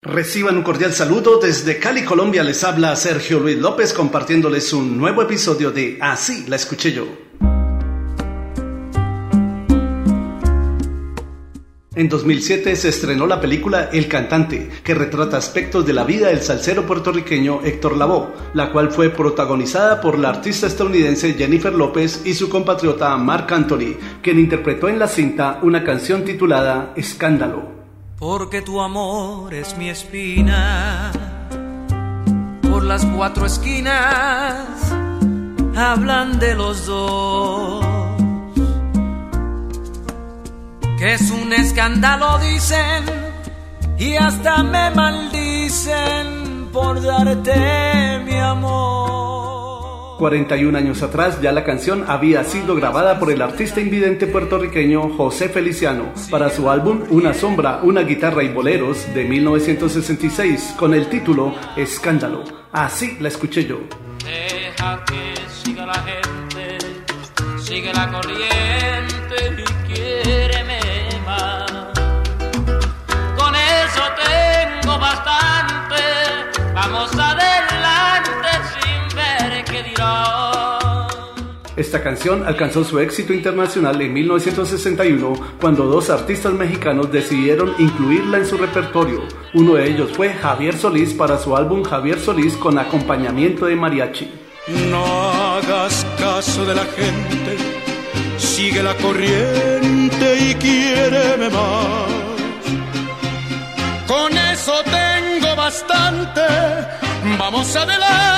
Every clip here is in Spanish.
Reciban un cordial saludo desde Cali, Colombia. Les habla Sergio Luis López compartiéndoles un nuevo episodio de Así la escuché yo. En 2007 se estrenó la película El Cantante, que retrata aspectos de la vida del salsero puertorriqueño Héctor Lavoe, la cual fue protagonizada por la artista estadounidense Jennifer López y su compatriota Mark Anthony, quien interpretó en la cinta una canción titulada Escándalo porque tu amor es mi espina. Por las cuatro esquinas hablan de los dos. Que es un escándalo, dicen, y hasta me maldicen por darte mi amor. 41 años atrás ya la canción había sido grabada por el artista invidente puertorriqueño José Feliciano para su álbum Una sombra, una guitarra y boleros de 1966 con el título Escándalo. Así la escuché yo. Deja que siga la gente, sigue la corriente y quiéreme más. Con eso tengo bastante, vamos adelante Esta canción alcanzó su éxito internacional en 1961 cuando dos artistas mexicanos decidieron incluirla en su repertorio. Uno de ellos fue Javier Solís para su álbum Javier Solís con acompañamiento de mariachi. No hagas caso de la gente, sigue la corriente y quiéreme más. Con eso tengo bastante, vamos adelante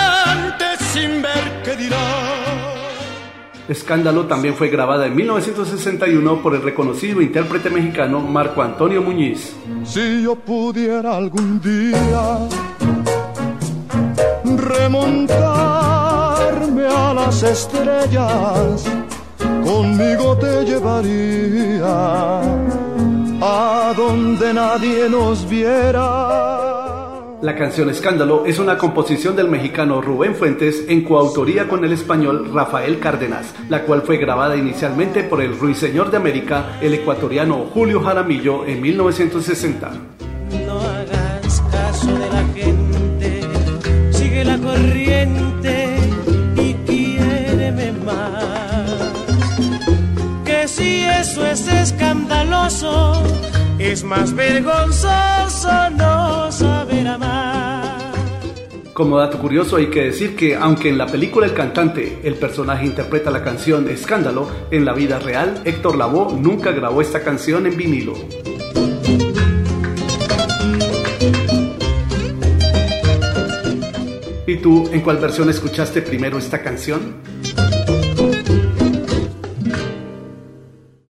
Escándalo también fue grabada en 1961 por el reconocido intérprete mexicano Marco Antonio Muñiz. Si yo pudiera algún día remontarme a las estrellas, conmigo te llevaría a donde nadie nos viera. La canción Escándalo es una composición del mexicano Rubén Fuentes en coautoría con el español Rafael Cárdenas, la cual fue grabada inicialmente por el ruiseñor de América, el ecuatoriano Julio Jaramillo, en 1960. No hagas caso de la gente, sigue la corriente y quiéreme más. Que si eso es escandaloso, es más vergonzoso no. Como dato curioso hay que decir que aunque en la película El cantante el personaje interpreta la canción Escándalo, en la vida real Héctor Lavoe nunca grabó esta canción en vinilo. ¿Y tú en cuál versión escuchaste primero esta canción?